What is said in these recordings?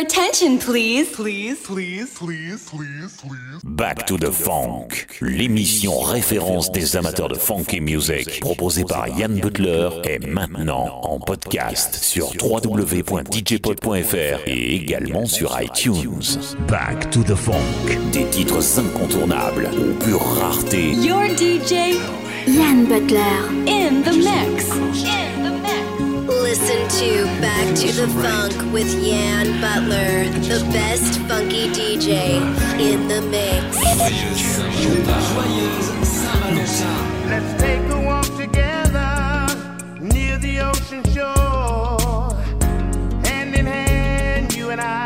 attention, please. Please, please, please, please, please. Back to the Funk, l'émission référence des amateurs de funky music, proposée par Yann Butler, est maintenant en podcast sur www.djpod.fr et également sur iTunes. Back to the Funk, des titres incontournables aux pure rareté. Your DJ, Yann Butler, in the mix. Listen to Back to the Funk with Yan Butler, the best funky DJ in the mix. Let's take a walk together near the ocean shore. Hand in hand, you and I.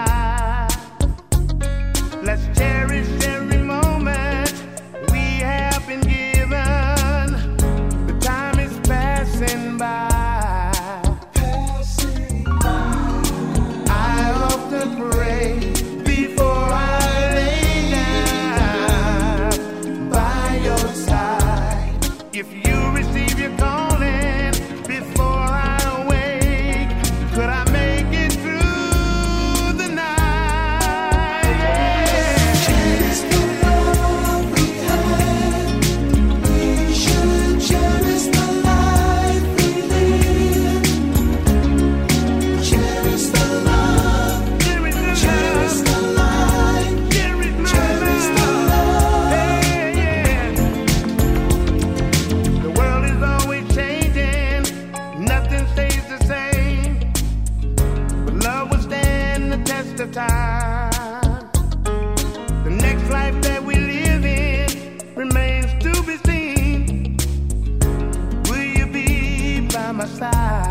passar.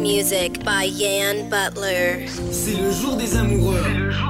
Music by Yan Butler. C'est le jour des amoureux. C'est le jour des amoureux.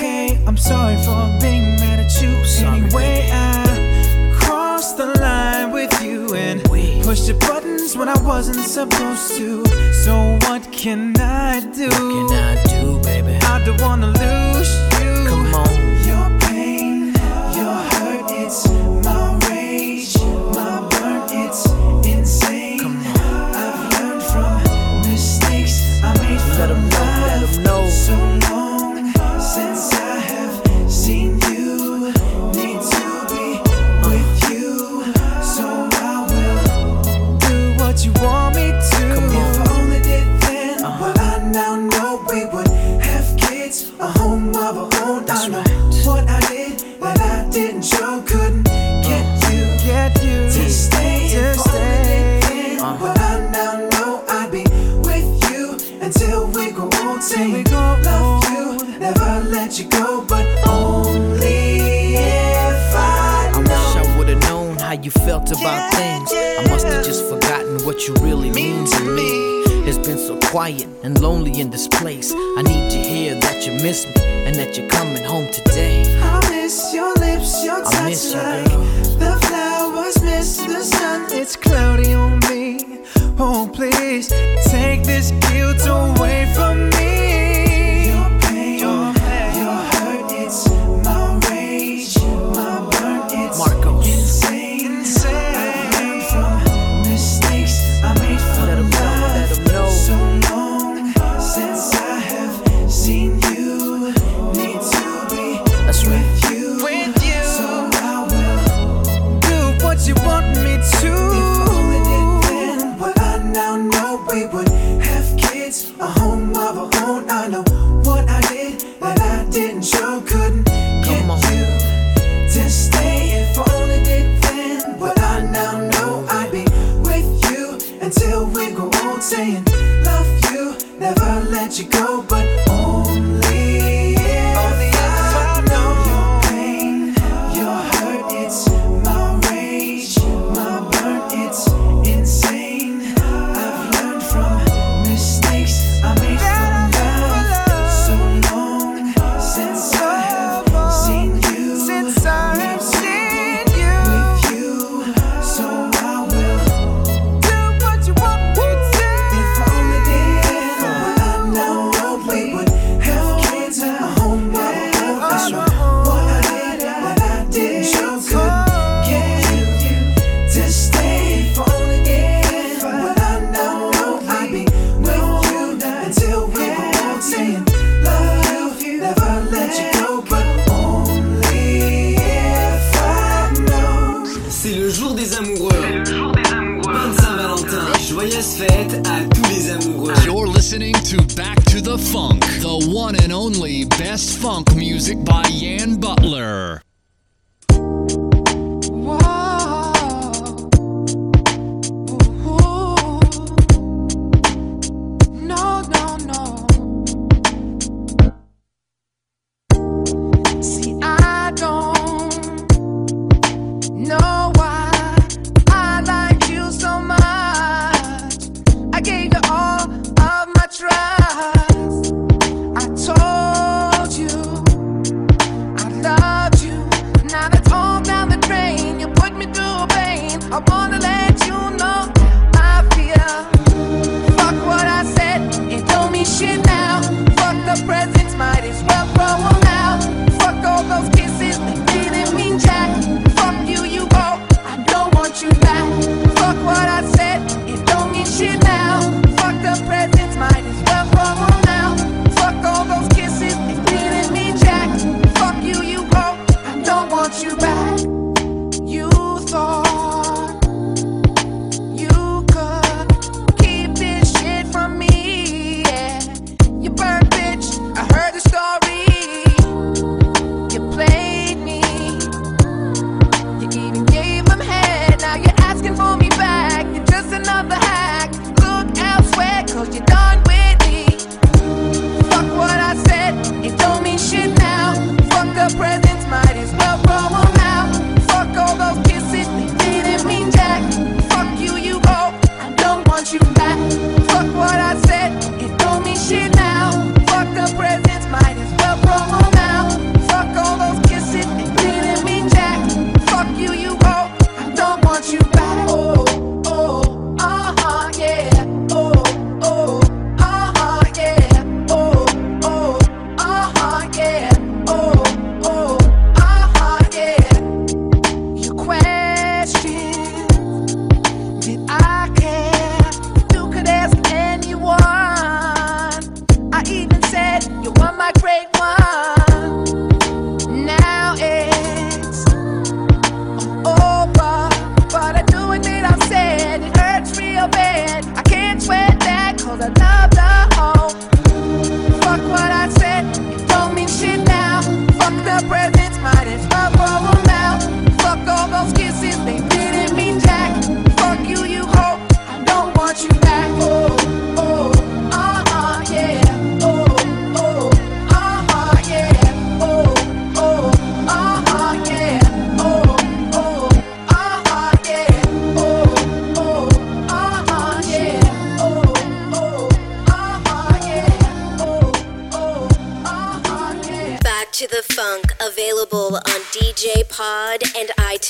okay. I'm sorry for being mad at you. Sorry, anyway. I crossed the line with you and pushed the buttons when I wasn't supposed to. So what can I do? What can I do, baby? I don't wanna lose you really mean to me. It's been so quiet and lonely in this place. I need to hear that you miss me and that you're coming home today. I miss your lips, your touch, I miss you, like the flowers miss the sun. It's cloudy on me. Oh, please take this guilt away from me. Is not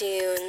over.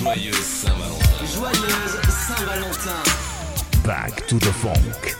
Joyeuse Saint-Valentin. Joyeuse Saint-Valentin. Back to the funk.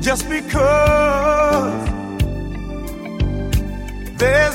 just because there's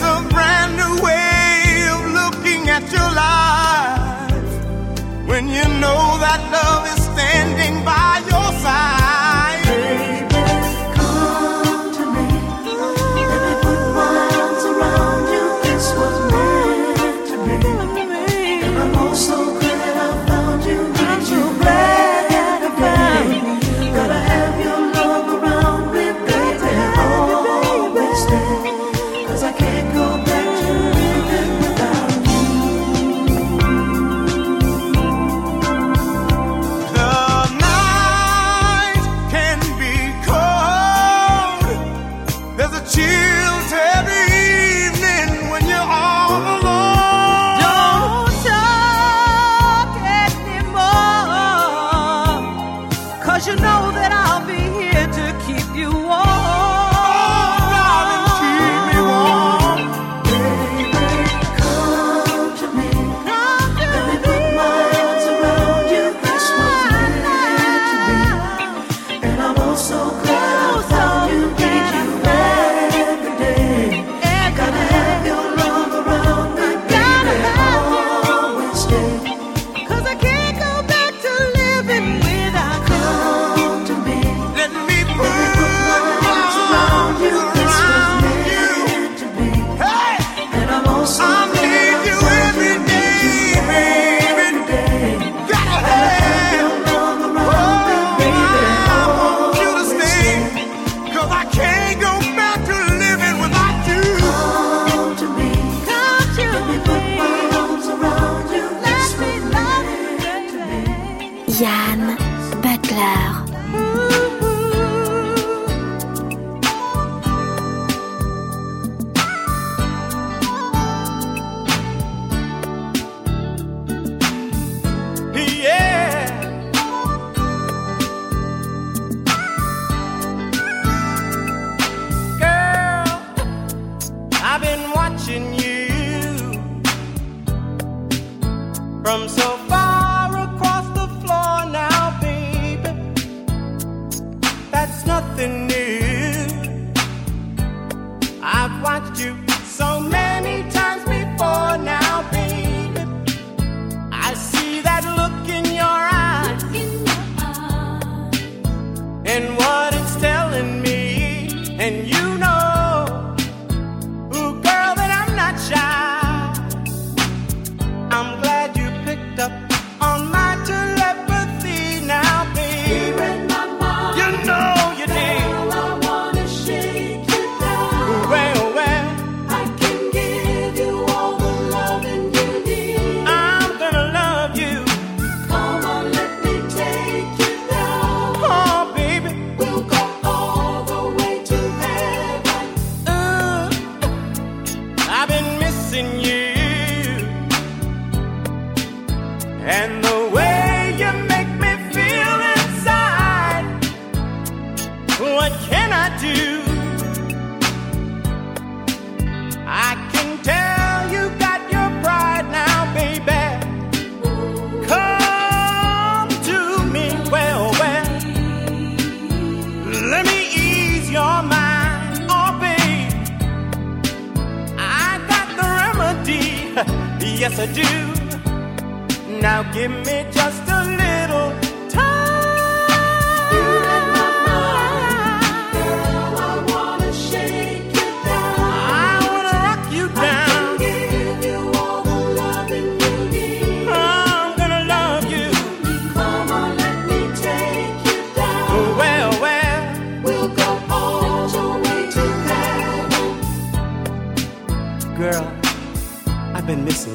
Yann Butler. Now give me just a little time. You let my mind, girl. I wanna shake you down. I wanna rock you down. I can give you all the loving you need. I'm gonna love you. Come on, let me take you down. Well, well, we'll go all the way to heaven, girl. I've been missing.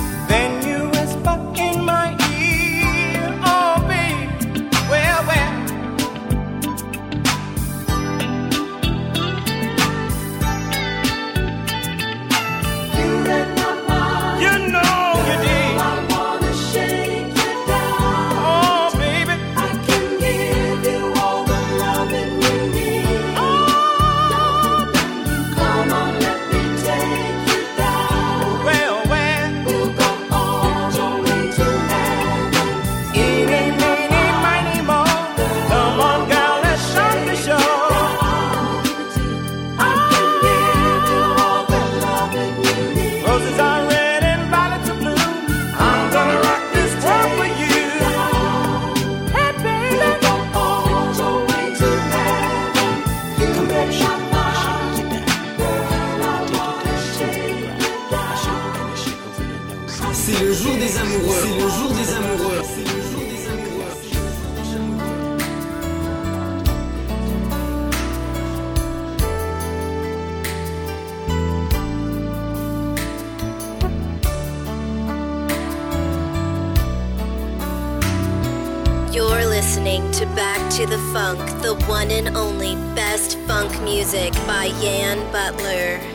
listening to Back to the Funk, the one and only best funk music by Yann Butler.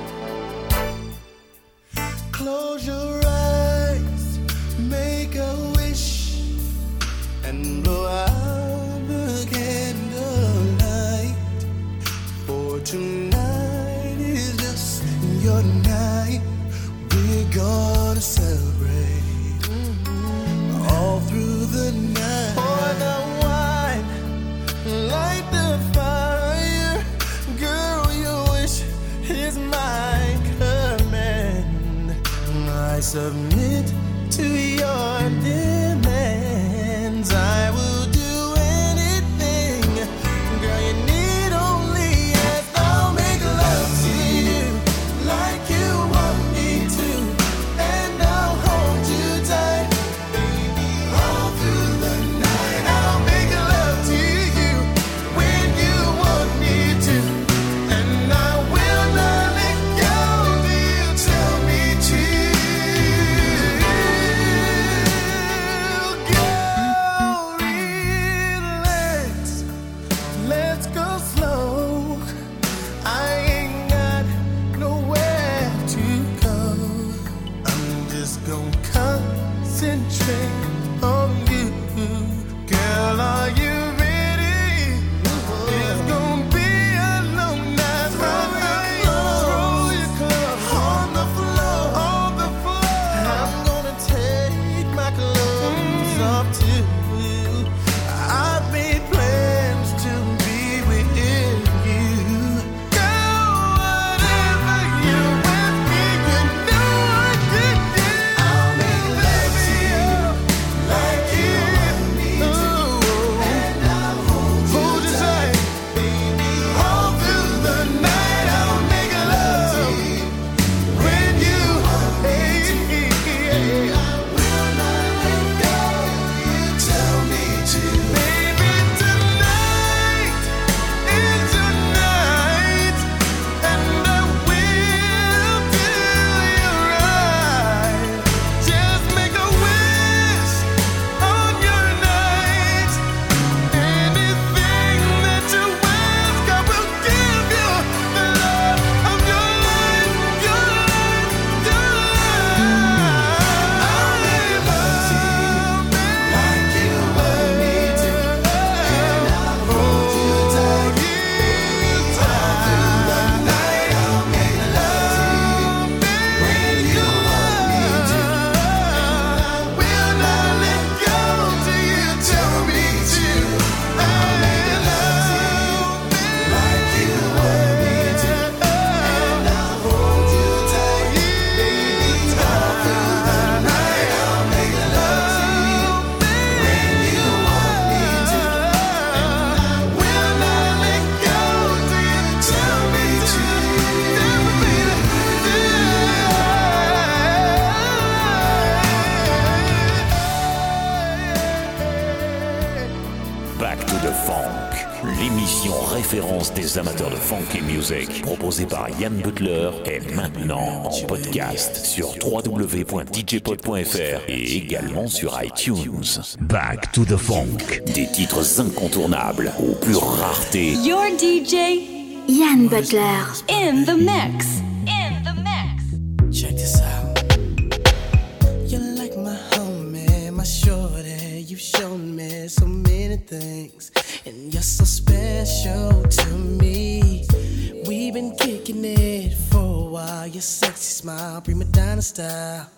of me. www.djpod.fr et également sur iTunes. Back to the Funk. Des titres incontournables aux plus raretés. Your DJ, Ian Butler. In the mix. In the mix. Check this out. You're like my homie, my shorty. You've shown me so many things. And you're so special to me. We've been kicking it. are. Your sexy smile, prima donna style.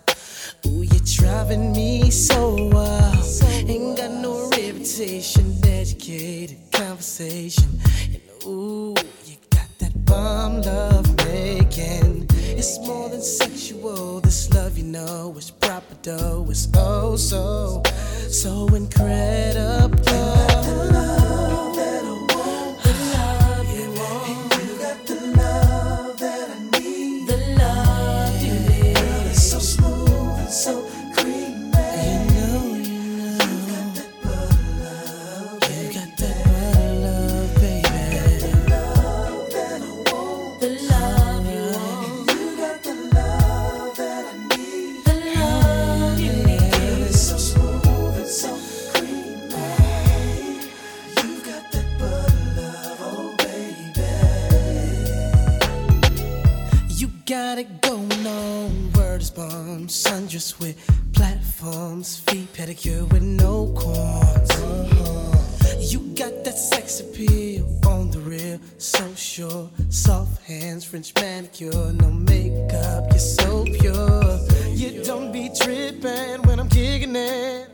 Ooh, you're driving me so wild. Ain't got no reputation, educated conversation. And ooh, you got that bomb love making. It's more than sexual. This love, you know, is proper though. It's oh so, so incredible. Charms, sundress with platforms, feet pedicure with no corns. Uh-huh. You got that sex appeal on the real, so sure. Soft hands, French manicure, no makeup, you're so pure. You don't be tripping when I'm kicking it.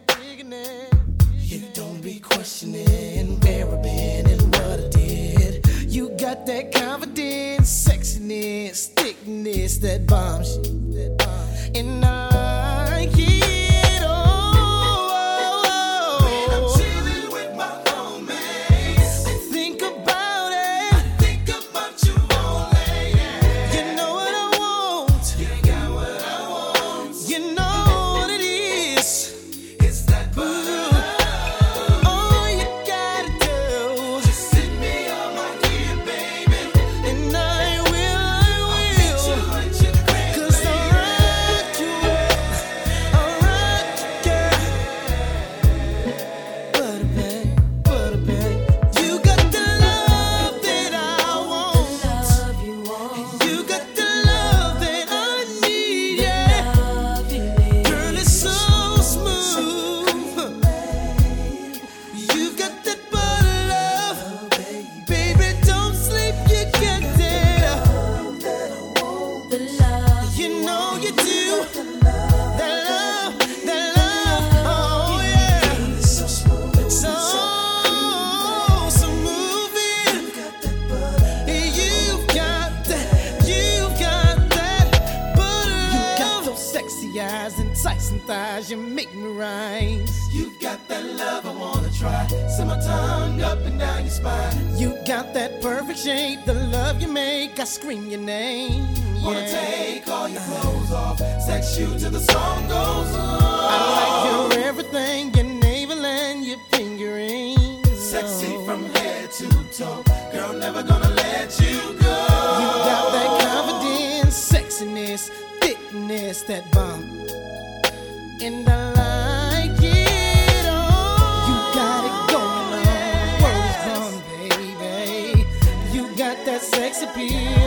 You don't be questioning where I've been and what I did. You got that confidence, sexiness, thickness that bombs you. And I that sex appeal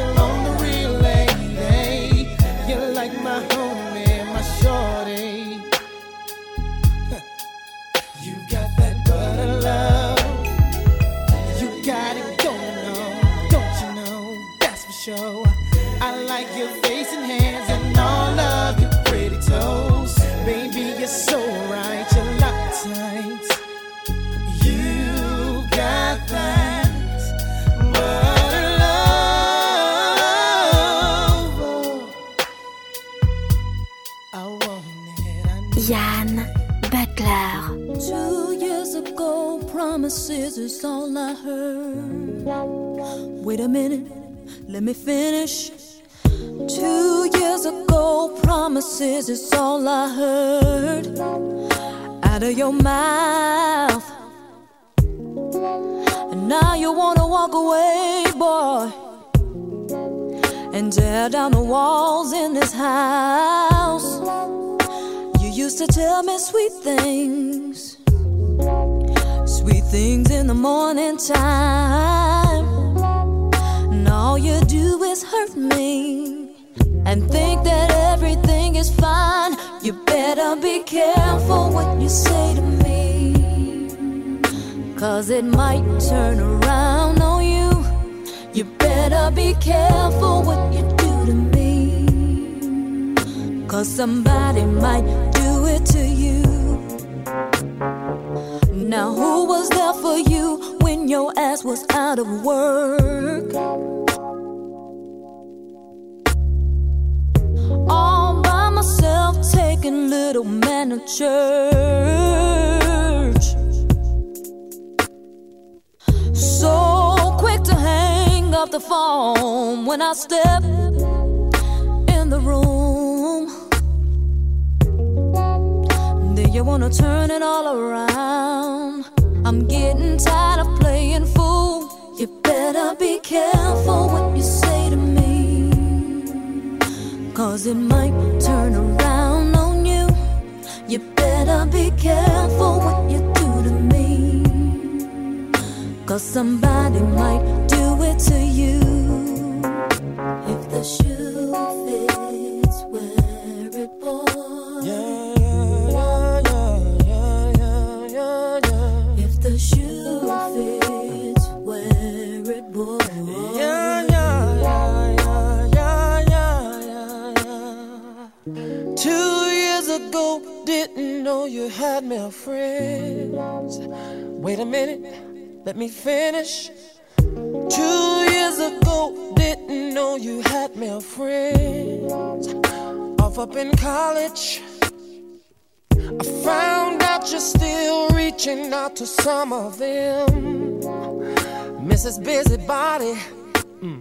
Heard. Wait a minute, let me finish. Two years ago, promises is all I heard out of your mouth. And now you wanna walk away, boy, and tear down the walls in this house. You used to tell me sweet things, things in the morning time. And all you do is hurt me and think that everything is fine. You better be careful what you say to me, cause it might turn around on you. You better be careful what you do to me. Cause somebody might Now, who was there for you when your ass was out of work? All by myself, taking little man to church. So quick to hang up the phone when I step in the room. Then you wanna turn it all around. I'm getting tired of playing fool. You better be careful what you say to me. Cause it might turn around on you. You better be careful what you do to me. Cause somebody might do it to you. Let me finish. Two years ago, didn't know you had male friends. Off up in college, I found out you're still reaching out to some of them. Mrs. Busybody, mm.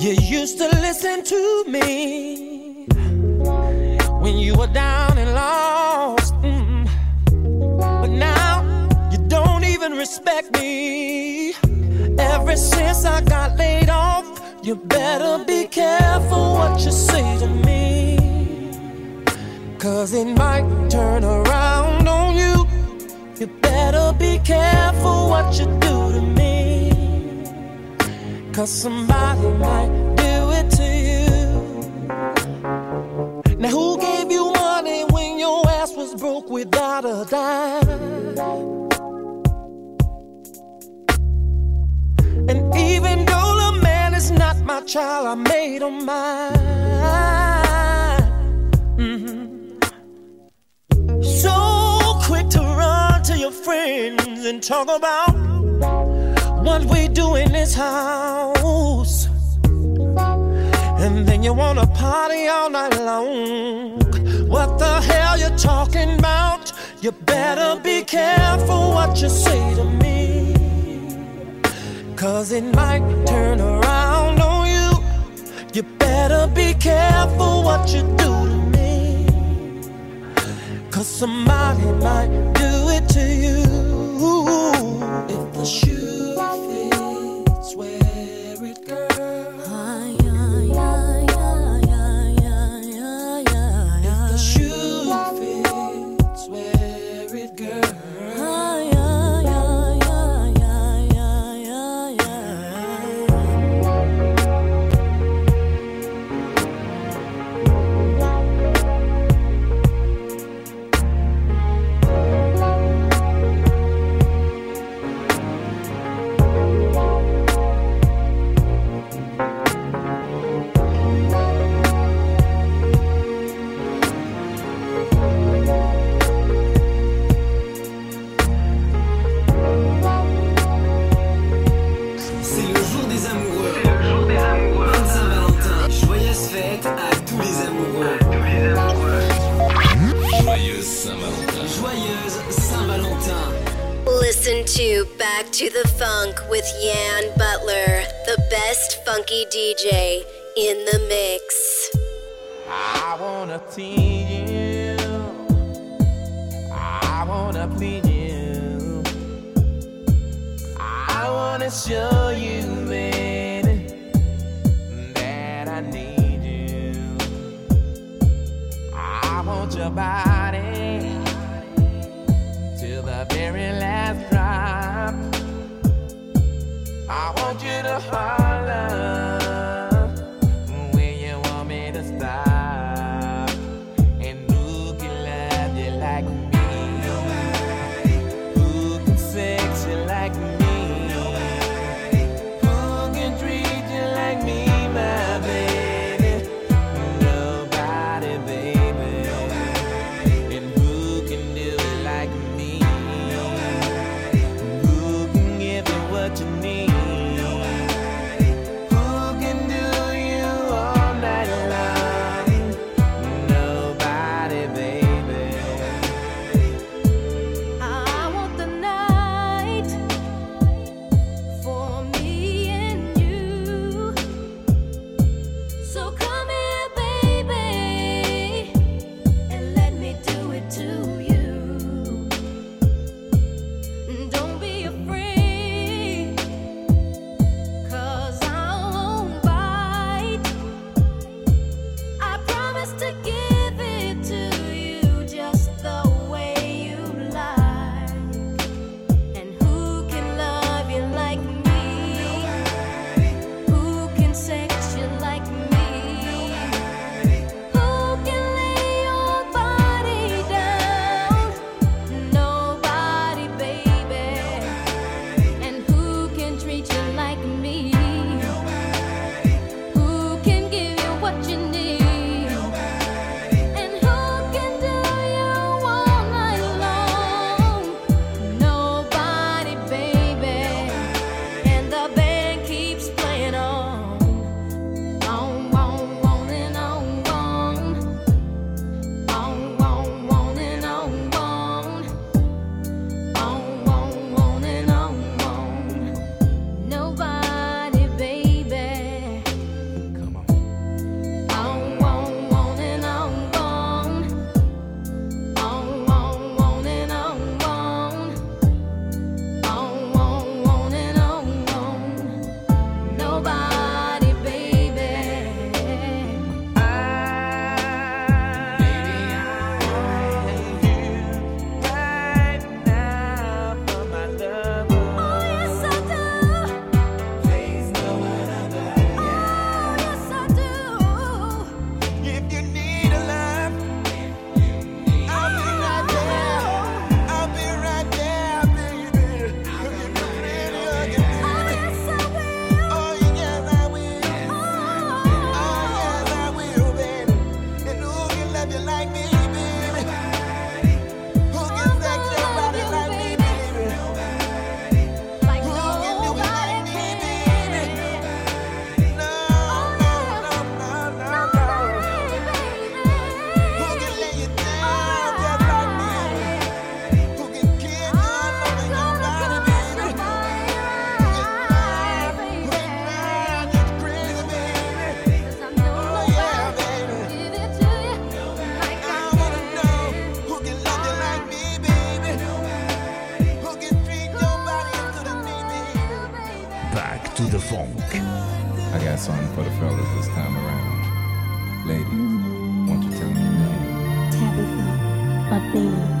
you used to listen to me when you were down lost. Mm. But now, you don't even respect me. Ever since I got laid off, you better be careful what you say to me. Cause it might turn around on you. You better be careful what you do to me. Cause somebody might broke without a dime? And even though the man is not my child, I made him mine. Mm-hmm. So quick to run to your friends and talk about what we do in this house. And then you wanna party all night long. What the hell you talking about? You better be careful what you say to me. Cause it might turn around on you. You better be careful what you do to me. Cause somebody might do it to you. If the shoe Back to the Funk with Yann Butler, the best funky DJ in the mix. I wanna tease you. I wanna you. I wanna show you, baby, that I need you. I want your body I got something for the fellas this time around. Ladies, won't you tell me your name? Tabitha baby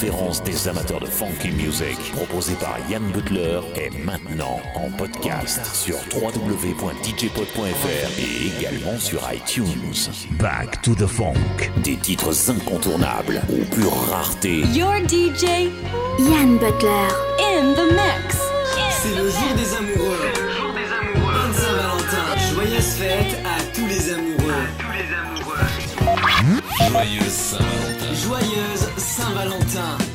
référence des amateurs de funky music, proposée par Yann Butler, est maintenant en podcast sur www.djpod.fr et également sur iTunes. Back to the Funk, des titres incontournables aux pures raretés. Your DJ Yann Butler. in the mix. C'est le jour des amoureux. Bonne Saint-Valentin. Joyeuse fête à tous les amoureux. Joyeuse Saint-Valentin. Joyeuse Saint-Valentin.